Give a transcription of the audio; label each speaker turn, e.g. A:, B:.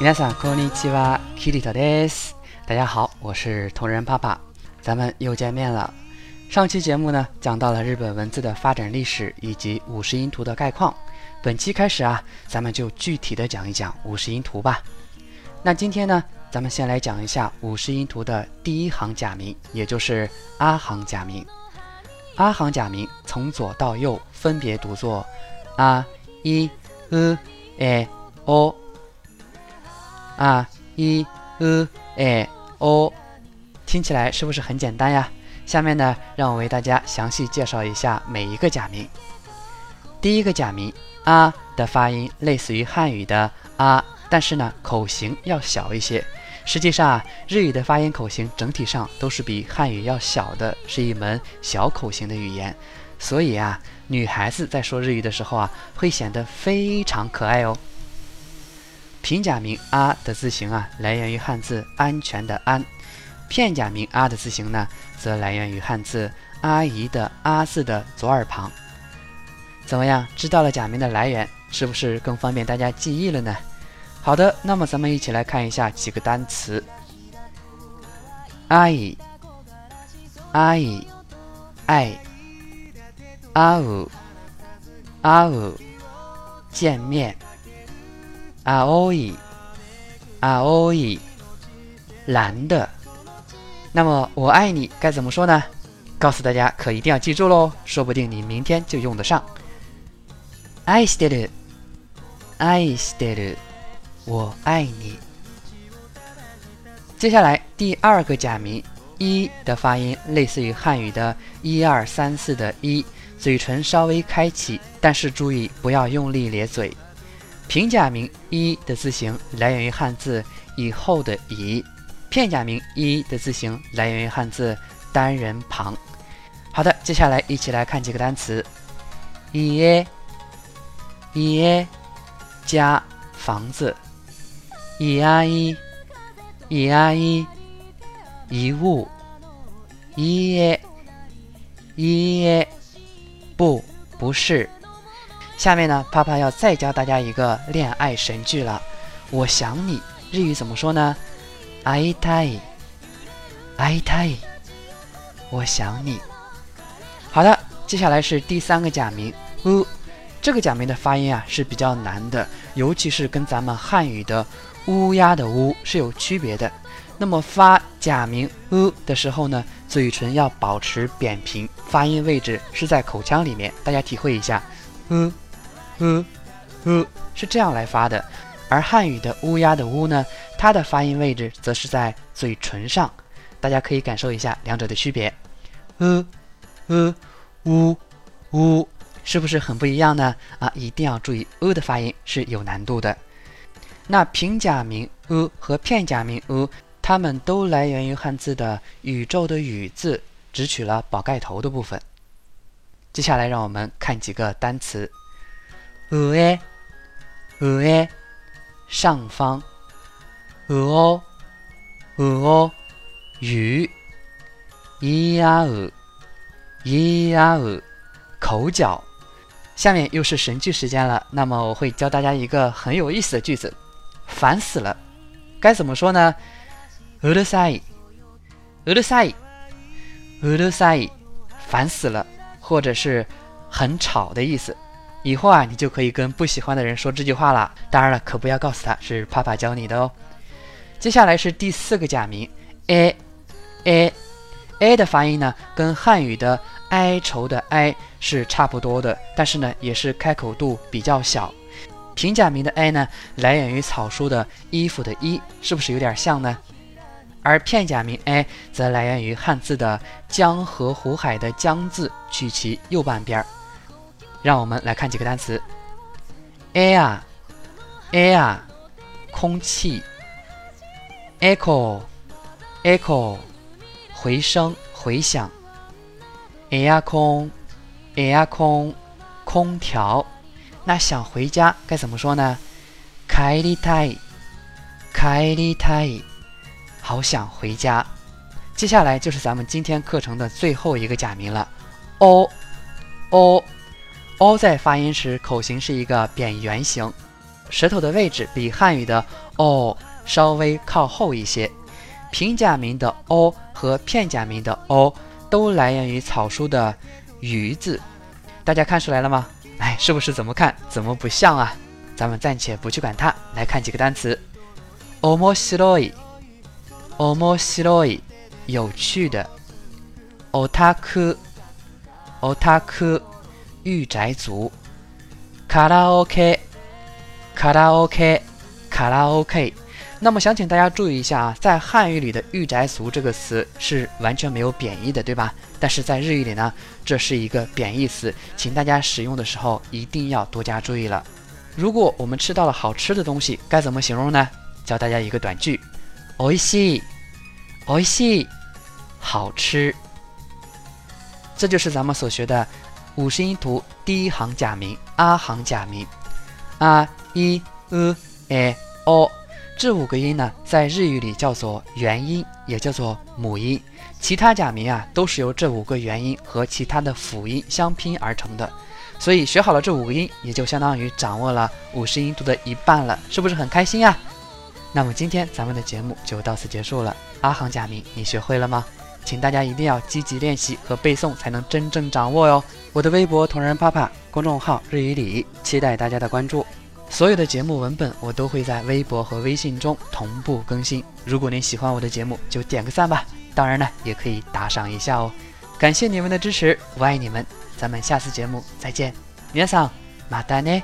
A: 皆さんこんにちは、キリトです。大家好，我是同人爸爸，咱们又见面了。上期节目呢，讲到了日本文字的发展历史以及五十音图的概况。本期开始啊，咱们就具体的讲一讲五十音图吧。那今天呢，咱们先来讲一下五十音图的第一行假名，也就是阿行假名。阿行假名从左到右分别读作啊、一、呃、哎、哦。 啊、一、呃、哎、哦，听起来是不是很简单呀？下面呢，让我为大家详细介绍一下每一个假名。第一个假名“啊”的发音类似于汉语的“啊”，但是呢，口型要小一些。实际上啊，日语的发音口型整体上都是比汉语要小的，是一门小口型的语言。所以啊，女孩子在说日语的时候啊，会显得非常可爱哦。平假名“啊”的字形啊，来源于汉字“安全”的“安”。片假名“啊”的字形呢，则来源于汉字“阿姨”的“阿”字的左耳旁。怎么样？知道了假名的来源，是不是更方便大家记忆了呢？好的，那么咱们一起来看一下几个单词：阿姨、阿姨、爱、阿五、阿五、见面、阿欧伊、阿欧伊、蓝的。那么我爱你该怎么说呢？告诉大家可一定要记住喽，说不定你明天就用得上。愛してる、愛してる，我爱你。接下来第二个假名“一”的发音类似于汉语的“一二三四”的“一”，嘴唇稍微开启，但是注意不要用力咧嘴。 平假名“一”的字形来源于汉字“以后”的“以”。片假名“一”的字形来源于汉字单人旁。好的，接下来一起来看几个单词：家、家家房子；家一、家一遗物；家家不不是。下面呢，帕帕要再教大家一个恋爱神句了。我想你，日语怎么说呢？会いたい，会いたい，我想你。好的，接下来是第三个假名“乌”，这个假名的发音啊是比较难的，尤其是跟咱们汉语的“乌鸦”的“乌”是有区别的。那么发假名“乌”的时候呢，嘴唇要保持扁平，发音位置是在口腔里面，大家体会一下，“乌”“ 乌”“乌”是这样来发的。而汉语的“乌鸦”的“乌”呢，它的发音位置则是在嘴唇上，大家可以感受一下两者的区别。呃，呃，乌，乌，是不是很不一样呢？啊，一定要注意“呃”的发音是有难度的。那平假名“呃”和片假名“呃”，它们都来源于汉字的“宇宙”的“宇”字，只取了宝盖头的部分。接下来让我们看几个单词：呃诶，呃诶。上方，鹅哦，鹅哦，鱼，咿呀鹅，咿呀鹅，口角。下面又是神句时间了，那么我会教大家一个很有意思的句子，烦死了，该怎么说呢？うるさい，うるさい，うるさい，烦死了，或者是很吵的意思。 以后啊，你就可以跟不喜欢的人说这句话了。当然了，可不要告诉他是帕帕教你的哦。接下来是第四个假名，a，a，a 的发音呢，跟汉语的哀愁的哀是差不多的，但是呢，也是开口度比较小。平假名的 a 呢，来源于草书的衣服的衣，是不是有点像呢？而片假名 a 则来源于汉字的江河湖海的江字，取其右半边儿。让我们来看几个单词：air，air，空气；echo，echo，回声、回响；air 空，air 空，空调。那想回家该怎么说呢？帰りたい，帰りたい，好想回家。接下来就是咱们今天课程的最后一个假名了，o，o。 o 在发音时口型是一个扁圆形 舌头的位置比汉语的哦稍微靠后一些。平假名的哦和片假名的哦都来源于草书的鱼字，大家看出来了吗？哎，是不是怎么看怎么不像啊？咱们暂且不去管它，来看几个单词。おもしろい、おもしろい，有趣的。オタク、オタク， 御宅族。卡拉 OK、卡拉 OK、卡拉 OK。那么想请大家注意一下啊，在汉语里的“御宅族”这个词是完全没有贬义的，对吧？但是在日语里呢，这是一个贬义词，请大家使用的时候一定要多加注意了。如果我们吃到了好吃的东西，该怎么形容呢？教大家一个短句：おいしい、おいしい，好吃。这就是咱们所学的 五十音图第一行假名啊行假名啊一、呃、诶、哦。这五个音呢，在日语里叫做元音，也叫做母音。其他假名啊，都是由这五个元音和其他的辅音相拼而成的。所以学好了这五个音，也就相当于掌握了五十音图的一半了，是不是很开心呀？那么今天咱们的节目就到此结束了。阿行假名你学会了吗？请大家一定要积极练习和背诵，才能真正掌握哟。我的微博同人爸爸公众号日语里，期待大家的关注。所有的节目文本我都会在微博和微信中同步更新。如果您喜欢我的节目，就点个赞吧。当然呢，也可以打赏一下哦。感谢你们的支持，我爱你们。咱们下次节目再见，皆さんまたね。